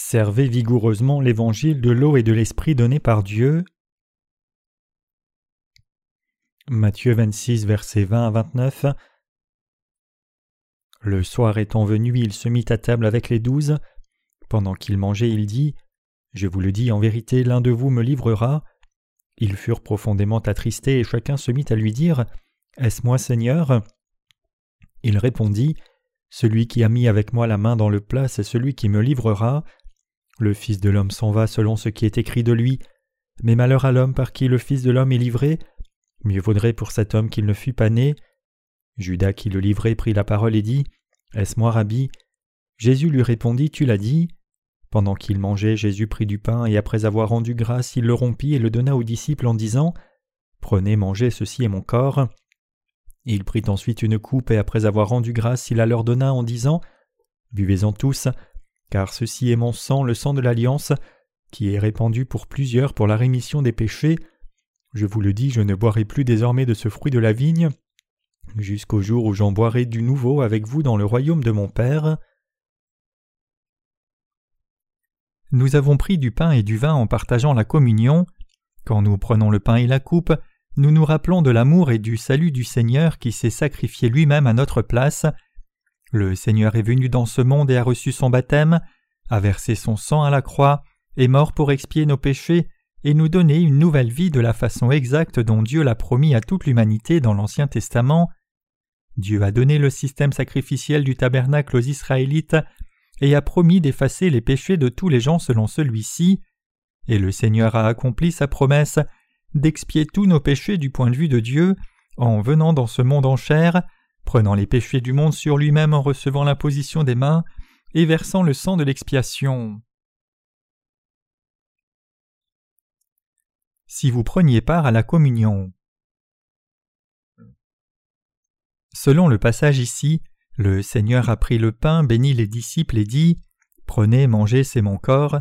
Servez vigoureusement l'évangile de l'eau et de l'esprit donné par Dieu. Matthieu 26, versets 20 à 29. Le soir étant venu, il se mit à table avec les douze. Pendant qu'il mangeait, il dit Je vous le dis en vérité, l'un de vous me livrera. Ils furent profondément attristés et chacun se mit à lui dire Est-ce moi, Seigneur? Il répondit Celui qui a mis avec moi la main dans le plat, c'est celui qui me livrera. Le Fils de l'homme s'en va selon ce qui est écrit de lui. Mais malheur à l'homme par qui le Fils de l'homme est livré. Mieux vaudrait pour cet homme qu'il ne fût pas né. Judas qui le livrait prit la parole et dit Est-ce moi, Rabbi? Jésus lui répondit Tu l'as dit. Pendant qu'il mangeait, Jésus prit du pain et après avoir rendu grâce, il le rompit et le donna aux disciples en disant Prenez, mangez, ceci est mon corps. Il prit ensuite une coupe et après avoir rendu grâce, il la leur donna en disant Buvez-en tous, car ceci est mon sang, le sang de l'alliance, qui est répandu pour plusieurs pour la rémission des péchés. Je vous le dis, je ne boirai plus désormais de ce fruit de la vigne, jusqu'au jour où j'en boirai du nouveau avec vous dans le royaume de mon Père. Nous avons pris du pain et du vin en partageant la communion. Quand nous prenons le pain et la coupe, nous nous rappelons de l'amour et du salut du Seigneur qui s'est sacrifié lui-même à notre place. Le Seigneur est venu dans ce monde et a reçu son baptême, a versé son sang à la croix, est mort pour expier nos péchés et nous donner une nouvelle vie de la façon exacte dont Dieu l'a promis à toute l'humanité dans l'Ancien Testament. Dieu a donné le système sacrificiel du tabernacle aux Israélites et a promis d'effacer les péchés de tous les gens selon celui-ci, et le Seigneur a accompli sa promesse d'expier tous nos péchés du point de vue de Dieu en venant dans ce monde en chair prenant les péchés du monde sur lui-même en recevant l'imposition des mains et versant le sang de l'expiation. Si vous preniez part à la communion. Selon le passage ici, le Seigneur a pris le pain, bénit les disciples et dit Prenez, mangez, c'est mon corps.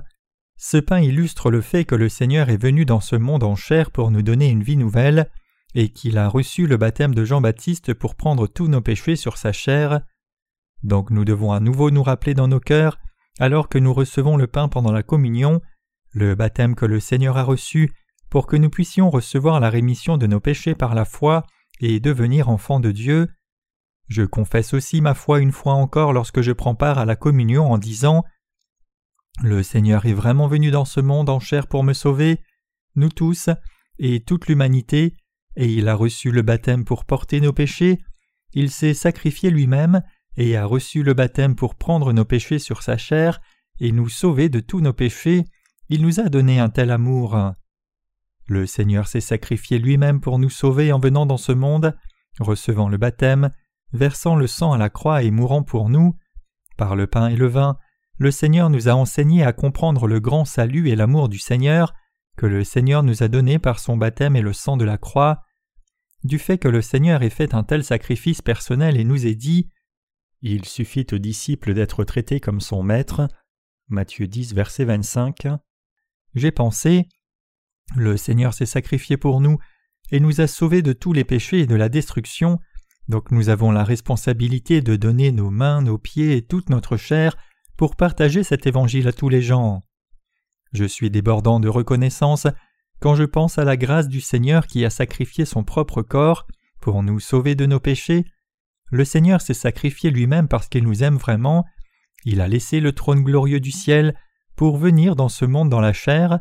Ce pain illustre le fait que le Seigneur est venu dans ce monde en chair pour nous donner une vie nouvelle, et qu'il a reçu le baptême de Jean-Baptiste pour prendre tous nos péchés sur sa chair. Donc nous devons à nouveau nous rappeler dans nos cœurs, alors que nous recevons le pain pendant la communion, le baptême que le Seigneur a reçu, pour que nous puissions recevoir la rémission de nos péchés par la foi et devenir enfants de Dieu. Je confesse aussi ma foi une fois encore lorsque je prends part à la communion en disant Le Seigneur est vraiment venu dans ce monde en chair pour me sauver, nous tous, et toute l'humanité, et il a reçu le baptême pour porter nos péchés, il s'est sacrifié lui-même et a reçu le baptême pour prendre nos péchés sur sa chair et nous sauver de tous nos péchés, il nous a donné un tel amour. Le Seigneur s'est sacrifié lui-même pour nous sauver en venant dans ce monde, recevant le baptême, versant le sang à la croix et mourant pour nous. Par le pain et le vin, le Seigneur nous a enseigné à comprendre le grand salut et l'amour du Seigneur que le Seigneur nous a donné par son baptême et le sang de la croix du fait que le Seigneur ait fait un tel sacrifice personnel et nous ait dit Il suffit aux disciples d'être traités comme son maître. Matthieu 10, verset 25. J'ai pensé Le Seigneur s'est sacrifié pour nous et nous a sauvés de tous les péchés et de la destruction, donc nous avons la responsabilité de donner nos mains, nos pieds et toute notre chair pour partager cet évangile à tous les gens. Je suis débordant de reconnaissance quand je pense à la grâce du Seigneur qui a sacrifié son propre corps pour nous sauver de nos péchés, le Seigneur s'est sacrifié lui-même parce qu'il nous aime vraiment, il a laissé le trône glorieux du ciel pour venir dans ce monde dans la chair.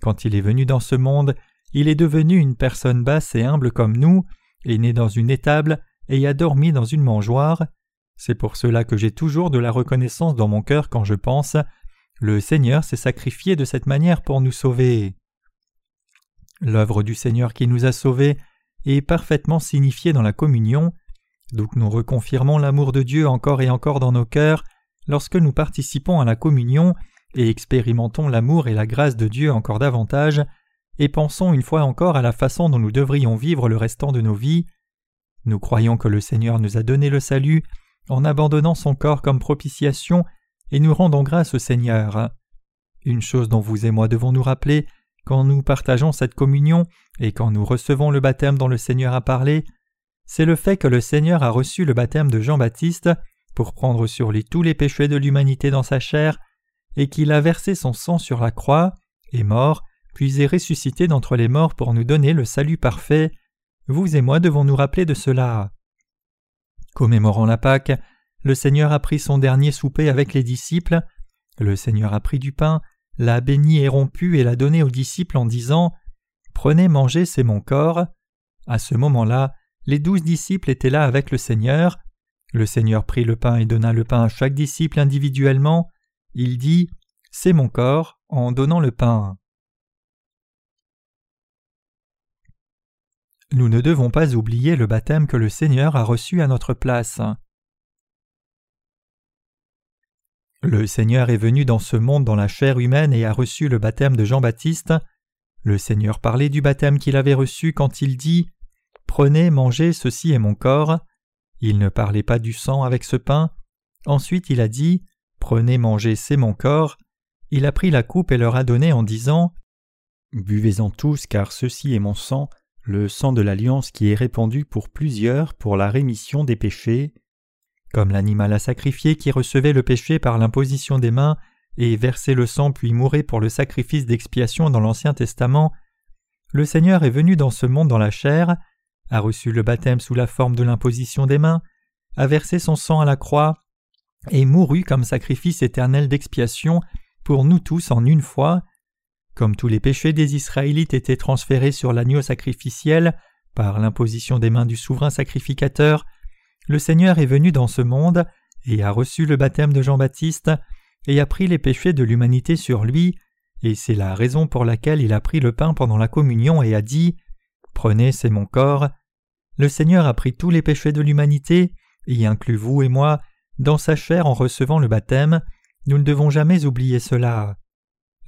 Quand il est venu dans ce monde, il est devenu une personne basse et humble comme nous, est né dans une étable et a dormi dans une mangeoire. C'est pour cela que j'ai toujours de la reconnaissance dans mon cœur quand je pense Le Seigneur s'est sacrifié de cette manière pour nous sauver. L'œuvre du Seigneur qui nous a sauvés est parfaitement signifiée dans la communion, donc nous reconfirmons l'amour de Dieu encore et encore dans nos cœurs lorsque nous participons à la communion et expérimentons l'amour et la grâce de Dieu encore davantage, et pensons une fois encore à la façon dont nous devrions vivre le restant de nos vies. Nous croyons que le Seigneur nous a donné le salut en abandonnant son corps comme propitiation, et nous rendons grâce au Seigneur. Une chose dont vous et moi devons nous rappeler, quand nous partageons cette communion et quand nous recevons le baptême dont le Seigneur a parlé, c'est le fait que le Seigneur a reçu le baptême de Jean-Baptiste pour prendre sur lui tous les péchés de l'humanité dans sa chair, et qu'il a versé son sang sur la croix, est mort, puis est ressuscité d'entre les morts pour nous donner le salut parfait, vous et moi devons nous rappeler de cela. Commémorant la Pâque, le Seigneur a pris son dernier souper avec les disciples, le Seigneur a pris du pain, l'a béni et rompu et l'a donné aux disciples en disant Prenez, mangez, c'est mon corps. À ce moment-là, les douze disciples étaient là avec le Seigneur. Le Seigneur prit le pain et donna le pain à chaque disciple individuellement. Il dit C'est mon corps en donnant le pain. Nous ne devons pas oublier le baptême que le Seigneur a reçu à notre place. Le Seigneur est venu dans ce monde dans la chair humaine et a reçu le baptême de Jean-Baptiste. Le Seigneur parlait du baptême qu'il avait reçu quand il dit Prenez, mangez, ceci est mon corps. Il ne parlait pas du sang avec ce pain. Ensuite il a dit Prenez, mangez, c'est mon corps. Il a pris la coupe et leur a donné en disant Buvez-en tous, car ceci est mon sang, le sang de l'alliance qui est répandu pour plusieurs pour la rémission des péchés. Comme l'animal à sacrifier qui recevait le péché par l'imposition des mains et versait le sang puis mourait pour le sacrifice d'expiation dans l'Ancien Testament, le Seigneur est venu dans ce monde dans la chair, a reçu le baptême sous la forme de l'imposition des mains, a versé son sang à la croix, et mourut comme sacrifice éternel d'expiation pour nous tous en une fois, comme tous les péchés des Israélites étaient transférés sur l'agneau sacrificiel par l'imposition des mains du souverain sacrificateur, le Seigneur est venu dans ce monde et a reçu le baptême de Jean-Baptiste et a pris les péchés de l'humanité sur lui, et c'est la raison pour laquelle il a pris le pain pendant la communion et a dit Prenez, c'est mon corps. Le Seigneur a pris tous les péchés de l'humanité, y inclut vous et moi, dans sa chair en recevant le baptême. Nous ne devons jamais oublier cela.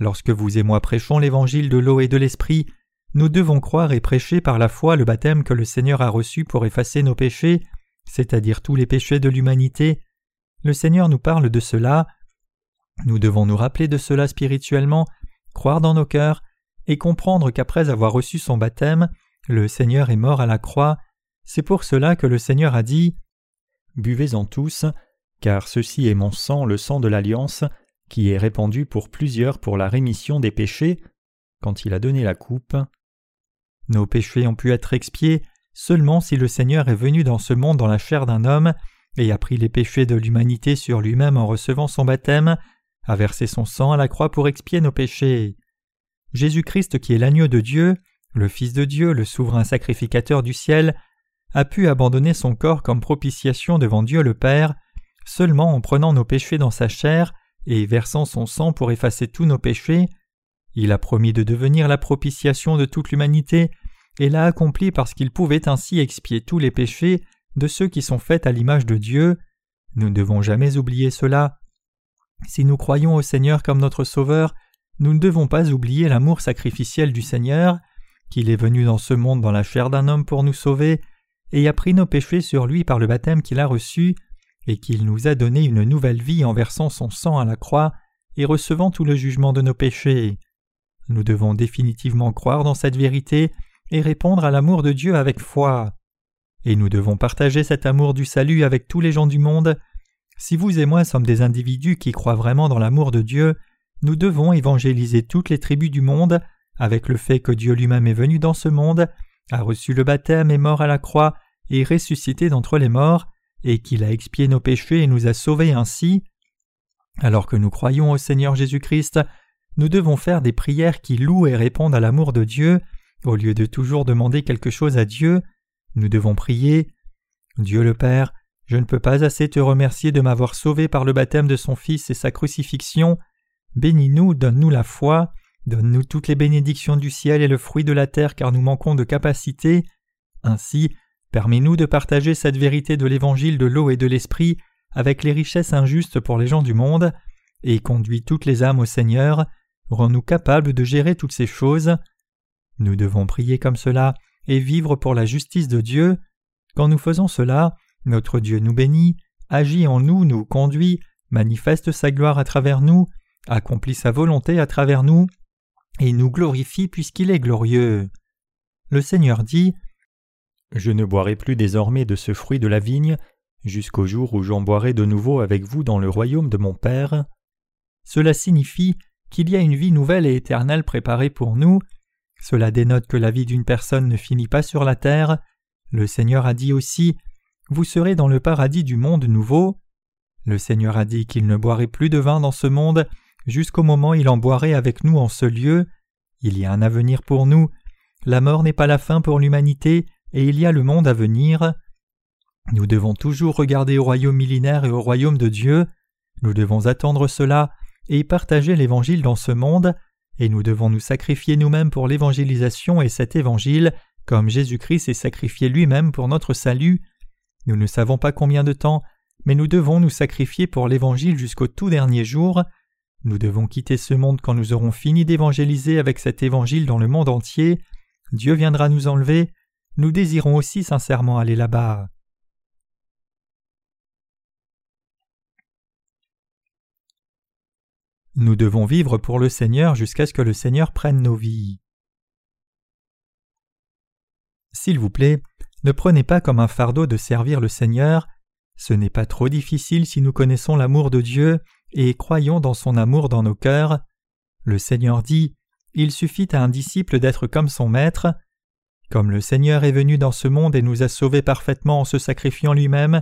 Lorsque vous et moi prêchons l'évangile de l'eau et de l'esprit, nous devons croire et prêcher par la foi le baptême que le Seigneur a reçu pour effacer nos péchés, c'est-à-dire tous les péchés de l'humanité. Le Seigneur nous parle de cela. Nous devons nous rappeler de cela spirituellement, croire dans nos cœurs, et comprendre qu'après avoir reçu son baptême, le Seigneur est mort à la croix. C'est pour cela que le Seigneur a dit Buvez-en tous, car ceci est mon sang, le sang de l'alliance, qui est répandu pour plusieurs pour la rémission des péchés, quand il a donné la coupe. Nos péchés ont pu être expiés seulement si le Seigneur est venu dans ce monde dans la chair d'un homme et a pris les péchés de l'humanité sur lui-même en recevant son baptême, a versé son sang à la croix pour expier nos péchés. Jésus-Christ qui est l'agneau de Dieu, le Fils de Dieu, le souverain sacrificateur du ciel, a pu abandonner son corps comme propitiation devant Dieu le Père, seulement en prenant nos péchés dans sa chair et versant son sang pour effacer tous nos péchés, il a promis de devenir la propitiation de toute l'humanité, et l'a accompli parce qu'il pouvait ainsi expier tous les péchés de ceux qui sont faits à l'image de Dieu. Nous ne devons jamais oublier cela. Si nous croyons au Seigneur comme notre Sauveur, nous ne devons pas oublier l'amour sacrificiel du Seigneur, qu'il est venu dans ce monde dans la chair d'un homme pour nous sauver, et a pris nos péchés sur lui par le baptême qu'il a reçu, et qu'il nous a donné une nouvelle vie en versant son sang à la croix et recevant tout le jugement de nos péchés. Nous devons définitivement croire dans cette vérité et répondre à l'amour de Dieu avec foi. Et nous devons partager cet amour du salut avec tous les gens du monde. Si vous et moi sommes des individus qui croient vraiment dans l'amour de Dieu, nous devons évangéliser toutes les tribus du monde avec le fait que Dieu lui-même est venu dans ce monde, a reçu le baptême, est mort à la croix et ressuscité d'entre les morts, et qu'il a expié nos péchés et nous a sauvés ainsi. Alors que nous croyons au Seigneur Jésus-Christ, nous devons faire des prières qui louent et répondent à l'amour de Dieu, au lieu de toujours demander quelque chose à Dieu. Nous devons prier Dieu le Père, je ne peux pas assez te remercier de m'avoir sauvé par le baptême de son Fils et sa crucifixion. Bénis-nous, donne-nous la foi, donne-nous toutes les bénédictions du ciel et le fruit de la terre car nous manquons de capacité. Ainsi, Permets-nous de partager cette vérité de l'évangile de l'eau et de l'esprit avec les richesses injustes pour les gens du monde, et conduis toutes les âmes au Seigneur, rends-nous capables de gérer toutes ces choses. Nous devons prier comme cela et vivre pour la justice de Dieu. Quand nous faisons cela, notre Dieu nous bénit, agit en nous, nous conduit, manifeste sa gloire à travers nous, accomplit sa volonté à travers nous, et nous glorifie puisqu'il est glorieux. Le Seigneur dit je ne boirai plus désormais de ce fruit de la vigne, jusqu'au jour où j'en boirai de nouveau avec vous dans le royaume de mon Père. cela signifie qu'il y a une vie nouvelle et éternelle préparée pour nous. Cela dénote que la vie d'une personne ne finit pas sur la terre. Le Seigneur a dit aussi Vous serez dans le paradis du monde nouveau. Le Seigneur a dit qu'il ne boirait plus de vin dans ce monde jusqu'au moment où il en boirait avec nous en ce lieu. Il y a un avenir pour nous. La mort n'est pas la fin pour l'humanité, et il y a le monde à venir. Nous devons toujours regarder au royaume millénaire et au royaume de Dieu. Nous devons attendre cela et partager l'Évangile dans ce monde, et nous devons nous sacrifier nous-mêmes pour l'évangélisation et cet Évangile, comme Jésus-Christ s'est sacrifié lui-même pour notre salut. Nous ne savons pas combien de temps, mais nous devons nous sacrifier pour l'Évangile jusqu'au tout dernier jour. Nous devons quitter ce monde quand nous aurons fini d'évangéliser avec cet évangile dans le monde entier. Dieu viendra nous enlever. Nous désirons aussi sincèrement aller là-bas. Nous devons vivre pour le Seigneur jusqu'à ce que le Seigneur prenne nos vies. S'il vous plaît, ne prenez pas comme un fardeau de servir le Seigneur. Ce n'est pas trop difficile si nous connaissons l'amour de Dieu et croyons dans son amour dans nos cœurs. Le Seigneur dit Il suffit à un disciple d'être comme son maître. Comme le Seigneur est venu dans ce monde et nous a sauvés parfaitement en se sacrifiant lui-même,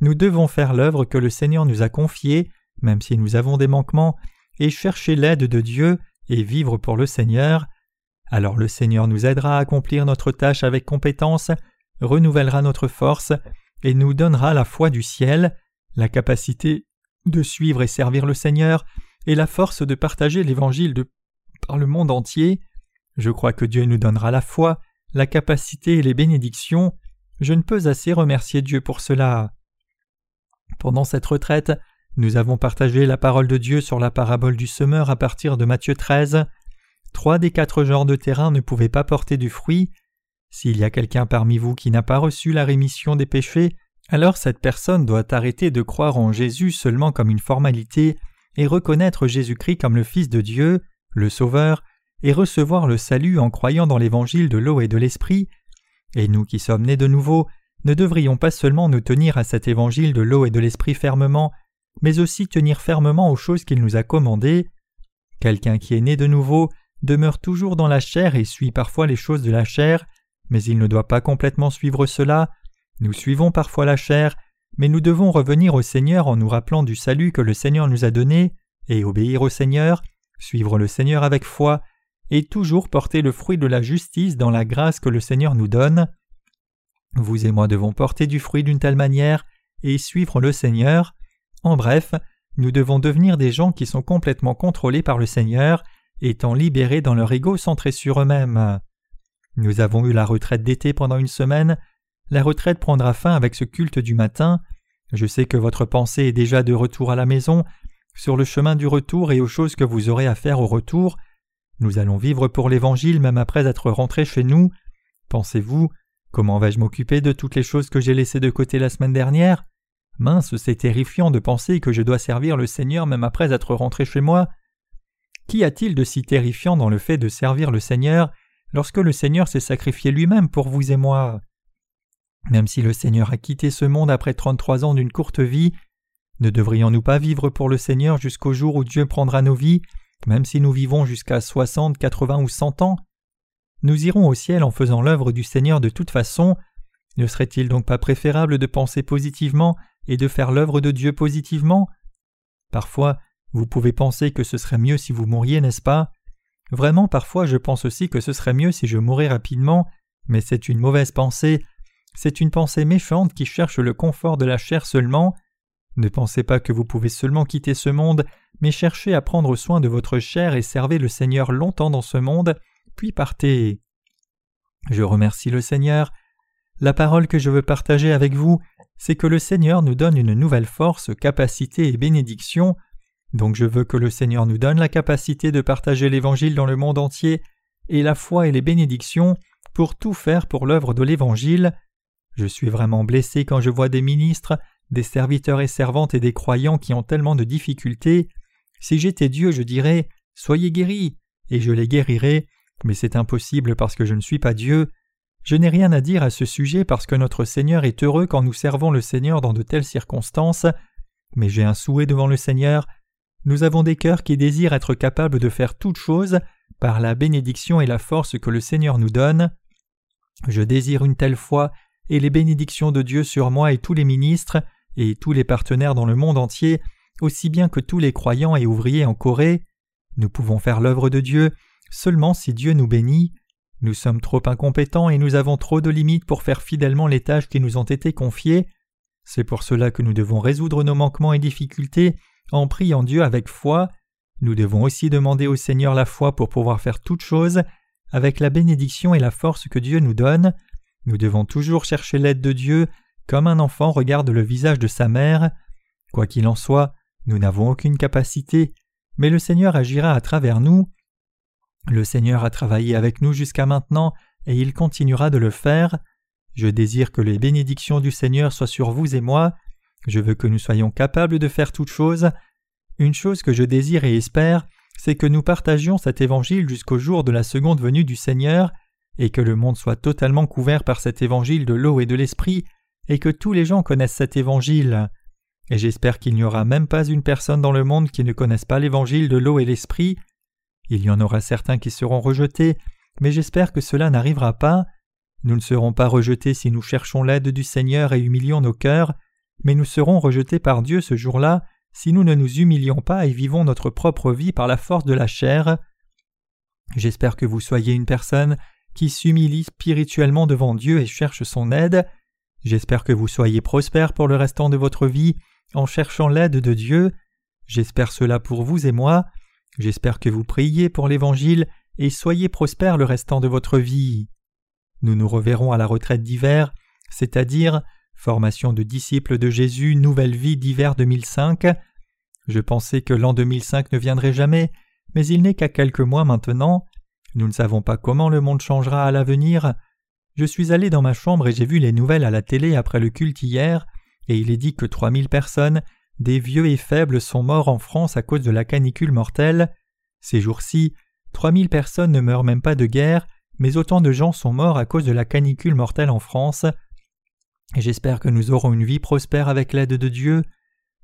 nous devons faire l'œuvre que le Seigneur nous a confiée, même si nous avons des manquements, et chercher l'aide de Dieu et vivre pour le Seigneur. Alors le Seigneur nous aidera à accomplir notre tâche avec compétence, renouvellera notre force, et nous donnera la foi du ciel, la capacité de suivre et servir le Seigneur, et la force de partager l'Évangile par le monde entier. Je crois que Dieu nous donnera la foi, la capacité et les bénédictions. Je ne peux assez remercier Dieu pour cela. Pendant cette retraite, nous avons partagé la parole de Dieu sur la parabole du semeur à partir de Matthieu 13. Trois des quatre genres de terrain ne pouvaient pas porter du fruit. S'il y a quelqu'un parmi vous qui n'a pas reçu la rémission des péchés, alors cette personne doit arrêter de croire en Jésus seulement comme une formalité et reconnaître Jésus-Christ comme le Fils de Dieu, le Sauveur, et recevoir le salut en croyant dans l'évangile de l'eau et de l'esprit. Et nous qui sommes nés de nouveau, ne devrions pas seulement nous tenir à cet évangile de l'eau et de l'esprit fermement, mais aussi tenir fermement aux choses qu'il nous a commandées. Quelqu'un qui est né de nouveau demeure toujours dans la chair et suit parfois les choses de la chair, mais il ne doit pas complètement suivre cela. Nous suivons parfois la chair, mais nous devons revenir au Seigneur en nous rappelant du salut que le Seigneur nous a donné, et obéir au Seigneur, suivre le Seigneur avec foi, et toujours porter le fruit de la justice dans la grâce que le Seigneur nous donne. Vous et moi devons porter du fruit d'une telle manière et suivre le Seigneur. En bref, nous devons devenir des gens qui sont complètement contrôlés par le Seigneur, étant libérés dans leur ego centré sur eux-mêmes. Nous avons eu la retraite d'été pendant une semaine. La retraite prendra fin avec ce culte du matin. Je sais que votre pensée est déjà de retour à la maison, sur le chemin du retour et aux choses que vous aurez à faire au retour. Nous allons vivre pour l'Évangile même après être rentrés chez nous. Pensez-vous, comment vais-je m'occuper de toutes les choses que j'ai laissées de côté la semaine dernière? Mince, c'est terrifiant de penser que je dois servir le Seigneur même après être rentré chez moi. Qu'y a-t-il de si terrifiant dans le fait de servir le Seigneur lorsque le Seigneur s'est sacrifié lui-même pour vous et moi? Même si le Seigneur a quitté ce monde après trente-trois ans d'une courte vie, ne devrions-nous pas vivre pour le Seigneur jusqu'au jour où Dieu prendra nos vies même si nous vivons jusqu'à soixante, quatre-vingts ou cent ans? Nous irons au ciel en faisant l'œuvre du Seigneur de toute façon. Ne serait-il donc pas préférable de penser positivement et de faire l'œuvre de Dieu positivement Parfois, vous pouvez penser que ce serait mieux si vous mouriez, n'est-ce pas? Vraiment, parfois, je pense aussi que ce serait mieux si je mourais rapidement, mais c'est une mauvaise pensée. C'est une pensée méchante qui cherche le confort de la chair seulement. Ne pensez pas que vous pouvez seulement quitter ce monde, mais cherchez à prendre soin de votre chair et servez le Seigneur longtemps dans ce monde, puis partez. Je remercie le Seigneur. La parole que je veux partager avec vous, c'est que le Seigneur nous donne une nouvelle force, capacité et bénédiction. Donc je veux que le Seigneur nous donne la capacité de partager l'Évangile dans le monde entier, et la foi et les bénédictions pour tout faire pour l'œuvre de l'Évangile. Je suis vraiment blessé quand je vois des ministres des serviteurs et servantes et des croyants qui ont tellement de difficultés. Si j'étais Dieu, je dirais Soyez guéris, et je les guérirais, mais c'est impossible parce que je ne suis pas Dieu. Je n'ai rien à dire à ce sujet parce que notre Seigneur est heureux quand nous servons le Seigneur dans de telles circonstances, mais j'ai un souhait devant le Seigneur. nous avons des cœurs qui désirent être capables de faire toutes choses par la bénédiction et la force que le Seigneur nous donne. Je désire une telle foi et les bénédictions de Dieu sur moi et tous les ministres et tous les partenaires dans le monde entier, aussi bien que tous les croyants et ouvriers en Corée. Nous pouvons faire l'œuvre de Dieu seulement si Dieu nous bénit. Nous sommes trop incompétents et nous avons trop de limites pour faire fidèlement les tâches qui nous ont été confiées. C'est pour cela que nous devons résoudre nos manquements et difficultés en priant Dieu avec foi. Nous devons aussi demander au Seigneur la foi pour pouvoir faire toutes choses, avec la bénédiction et la force que Dieu nous donne. Nous devons toujours chercher l'aide de Dieu, comme un enfant regarde le visage de sa mère. Quoi qu'il en soit, nous n'avons aucune capacité, mais le Seigneur agira à travers nous. Le Seigneur a travaillé avec nous jusqu'à maintenant, et il continuera de le faire. Je désire que les bénédictions du Seigneur soient sur vous et moi. Je veux que nous soyons capables de faire toutes choses. Une chose que je désire et espère, c'est que nous partagions cet évangile jusqu'au jour de la seconde venue du Seigneur, et que le monde soit totalement couvert par cet évangile de l'eau et de l'esprit, et que tous les gens connaissent cet évangile. Et j'espère qu'il n'y aura même pas une personne dans le monde qui ne connaisse pas l'évangile de l'eau et l'esprit. Il y en aura certains qui seront rejetés, mais j'espère que cela n'arrivera pas. Nous ne serons pas rejetés si nous cherchons l'aide du Seigneur et humilions nos cœurs, mais nous serons rejetés par Dieu ce jour-là si nous ne nous humilions pas et vivons notre propre vie par la force de la chair. J'espère que vous soyez une personne qui s'humilie spirituellement devant Dieu et cherche son aide. J'espère que vous soyez prospère pour le restant de votre vie en cherchant l'aide de Dieu. J'espère cela pour vous et moi. J'espère que vous priez pour l'Évangile et soyez prospères le restant de votre vie. Nous nous reverrons à la retraite d'hiver, c'est-à-dire formation de disciples de Jésus, nouvelle vie d'hiver 2005. Je pensais que l'an 2005 ne viendrait jamais, mais il n'est qu'à quelques mois maintenant. Nous ne savons pas comment le monde changera à l'avenir. Je suis allé dans ma chambre et j'ai vu les nouvelles à la télé après le culte hier, et il est dit que 3000 personnes, des vieux et faibles, sont morts en France à cause de la canicule mortelle. Ces jours-ci, 3000 personnes ne meurent même pas de guerre, mais autant de gens sont morts à cause de la canicule mortelle en France. J'espère que nous aurons une vie prospère avec l'aide de Dieu.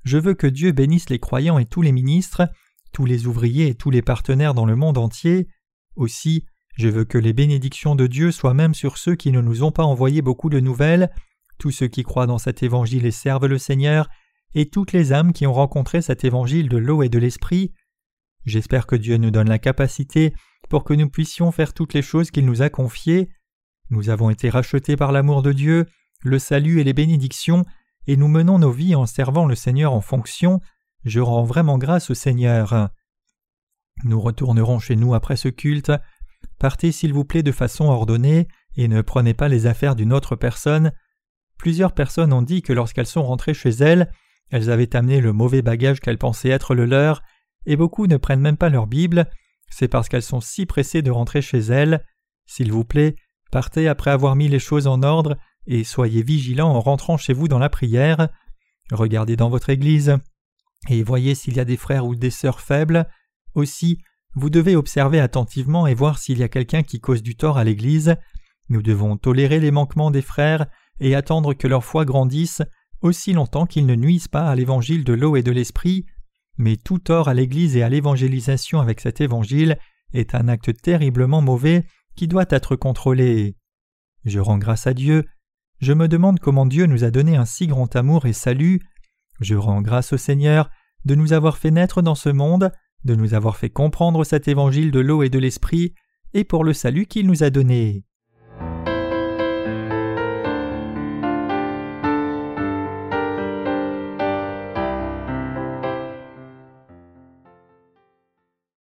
Je veux que Dieu bénisse les croyants et tous les ministres, tous les ouvriers et tous les partenaires dans le monde entier. Aussi, je veux que les bénédictions de Dieu soient même sur ceux qui ne nous ont pas envoyé beaucoup de nouvelles, tous ceux qui croient dans cet évangile et servent le Seigneur, et toutes les âmes qui ont rencontré cet évangile de l'eau et de l'esprit. J'espère que Dieu nous donne la capacité pour que nous puissions faire toutes les choses qu'il nous a confiées. Nous avons été rachetés par l'amour de Dieu, le salut et les bénédictions, et nous menons nos vies en servant le Seigneur en fonction. Je rends vraiment grâce au Seigneur. Nous retournerons chez nous après ce culte. Partez s'il vous plaît de façon ordonnée et ne prenez pas les affaires d'une autre personne. Plusieurs personnes ont dit que lorsqu'elles sont rentrées chez elles, elles avaient amené le mauvais bagage qu'elles pensaient être le leur, et beaucoup ne prennent même pas leur Bible, c'est parce qu'elles sont si pressées de rentrer chez elles. S'il vous plaît, partez après avoir mis les choses en ordre et soyez vigilants en rentrant chez vous dans la prière. Regardez dans votre Église et voyez s'il y a des frères ou des sœurs faibles. Aussi, vous devez observer attentivement et voir s'il y a quelqu'un qui cause du tort à l'Église. Nous devons tolérer les manquements des frères et attendre que leur foi grandisse aussi longtemps qu'ils ne nuisent pas à l'évangile de l'eau et de l'esprit. Mais tout tort à l'Église et à l'évangélisation avec cet évangile est un acte terriblement mauvais qui doit être contrôlé. Je rends grâce à Dieu. Je me demande comment Dieu nous a donné un si grand amour et salut. Je rends grâce au Seigneur de nous avoir fait naître dans ce monde, de nous avoir fait comprendre cet évangile de l'eau et de l'esprit, et pour le salut qu'il nous a donné.